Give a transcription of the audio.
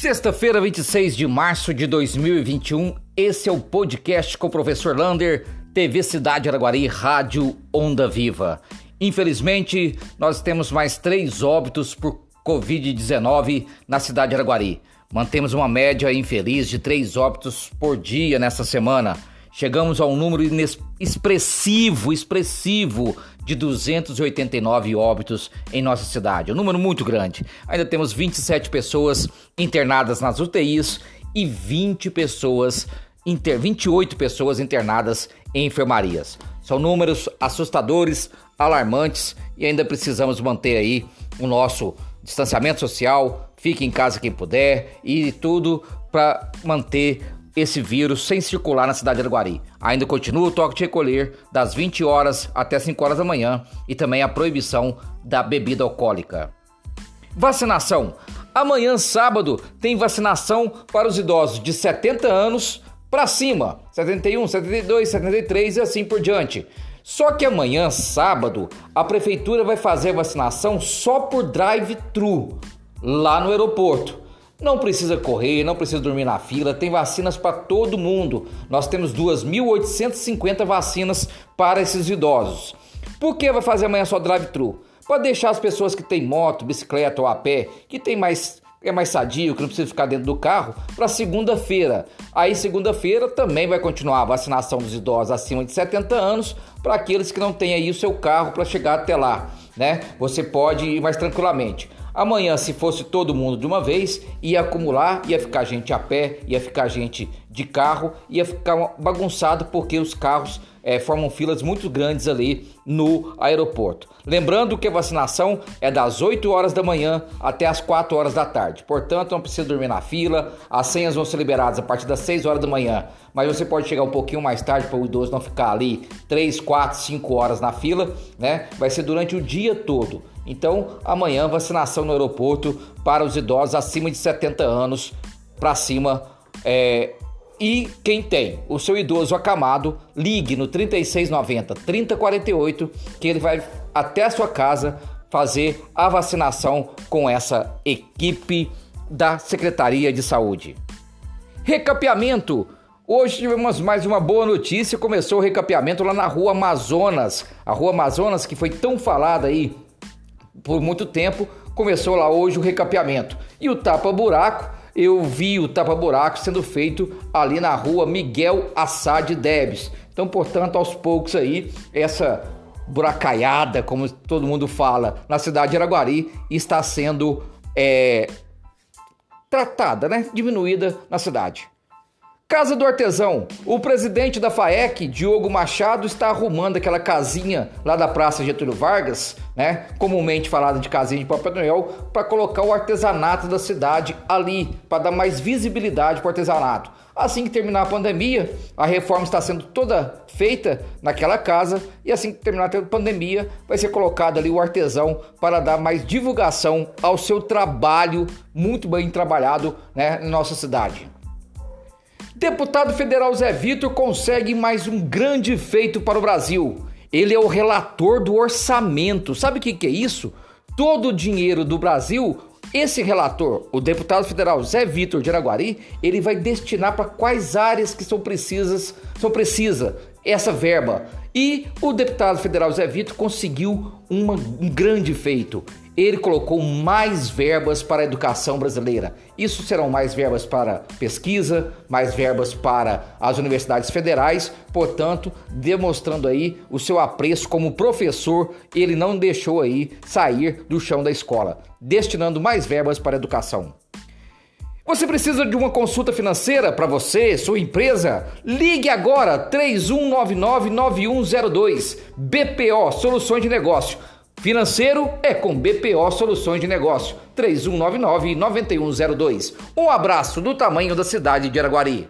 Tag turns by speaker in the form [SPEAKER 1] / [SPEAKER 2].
[SPEAKER 1] Sexta-feira, 26 de março de 2021, esse é o podcast com o professor Lander, TV Cidade Araguari, Rádio Onda Viva. Infelizmente, nós temos mais três óbitos por Covid-19 na cidade de Araguari. Mantemos uma média infeliz de três óbitos por dia nessa semana. Chegamos a um número expressivo, expressivo de 289 óbitos em nossa cidade. Um número muito grande. Ainda temos 27 pessoas internadas nas UTIs e 20 pessoas, inter, 28 pessoas internadas em enfermarias. São números assustadores, alarmantes e ainda precisamos manter aí o nosso distanciamento social, fique em casa quem puder e tudo para manter esse vírus sem circular na cidade de Araguari. Ainda continua o toque de recolher das 20 horas até 5 horas da manhã e também a proibição da bebida alcoólica. Vacinação. Amanhã, sábado, tem vacinação para os idosos de 70 anos para cima, 71, 72, 73 e assim por diante. Só que amanhã, sábado, a prefeitura vai fazer vacinação só por drive-thru lá no aeroporto. Não precisa correr, não precisa dormir na fila, tem vacinas para todo mundo. Nós temos 2.850 vacinas para esses idosos. Por que vai fazer amanhã só drive-thru? Para deixar as pessoas que têm moto, bicicleta ou a pé, que tem mais é mais sadio, que não precisa ficar dentro do carro, para segunda-feira. Aí, segunda-feira, também vai continuar a vacinação dos idosos acima de 70 anos, para aqueles que não têm aí o seu carro para chegar até lá, né? Você pode ir mais tranquilamente. Amanhã, se fosse todo mundo de uma vez, ia acumular, ia ficar gente a pé, ia ficar gente de carro, ia ficar bagunçado porque os carros é, formam filas muito grandes ali no aeroporto. Lembrando que a vacinação é das 8 horas da manhã até as 4 horas da tarde. Portanto, não precisa dormir na fila. As senhas vão ser liberadas a partir das 6 horas da manhã. Mas você pode chegar um pouquinho mais tarde para o idoso não ficar ali 3, 4, 5 horas na fila, né? Vai ser durante o dia todo. Então, amanhã, vacinação no aeroporto para os idosos acima de 70 anos para cima. É, e quem tem o seu idoso acamado, ligue no 3690 3048 que ele vai até a sua casa fazer a vacinação com essa equipe da Secretaria de Saúde. Recapeamento. Hoje tivemos mais uma boa notícia. Começou o recapeamento lá na Rua Amazonas. A Rua Amazonas que foi tão falada aí por muito tempo, começou lá hoje o recapeamento. E o tapa-buraco, eu vi o tapa-buraco sendo feito ali na rua Miguel Assad Debs. Então, portanto, aos poucos aí, essa buracaiada, como todo mundo fala, na cidade de Araguari, está sendo é, tratada, né? Diminuída na cidade. Casa do Artesão. O presidente da FAEC, Diogo Machado, está arrumando aquela casinha lá da Praça Getúlio Vargas, né? Comumente falada de casinha de Papai Noel, para colocar o artesanato da cidade ali, para dar mais visibilidade para o artesanato. Assim que terminar a pandemia, a reforma está sendo toda feita naquela casa e assim que terminar a pandemia, vai ser colocado ali o artesão para dar mais divulgação ao seu trabalho muito bem trabalhado, né, na nossa cidade. Deputado federal Zé Vitor consegue mais um grande feito para o Brasil. Ele é o relator do orçamento. Sabe o que, que é isso? Todo o dinheiro do Brasil, esse relator, o deputado federal Zé Vitor de Araguari, ele vai destinar para quais áreas que são precisas, são precisa essa verba. E o deputado federal Zé Vitor conseguiu uma, um grande feito ele colocou mais verbas para a educação brasileira. Isso serão mais verbas para pesquisa, mais verbas para as universidades federais, portanto, demonstrando aí o seu apreço como professor, ele não deixou aí sair do chão da escola, destinando mais verbas para a educação. Você precisa de uma consulta financeira para você, sua empresa? Ligue agora 3199 9102 BPO Soluções de Negócio. Financeiro é com BPO Soluções de Negócio, 3199-9102. Um abraço do tamanho da cidade de Araguari.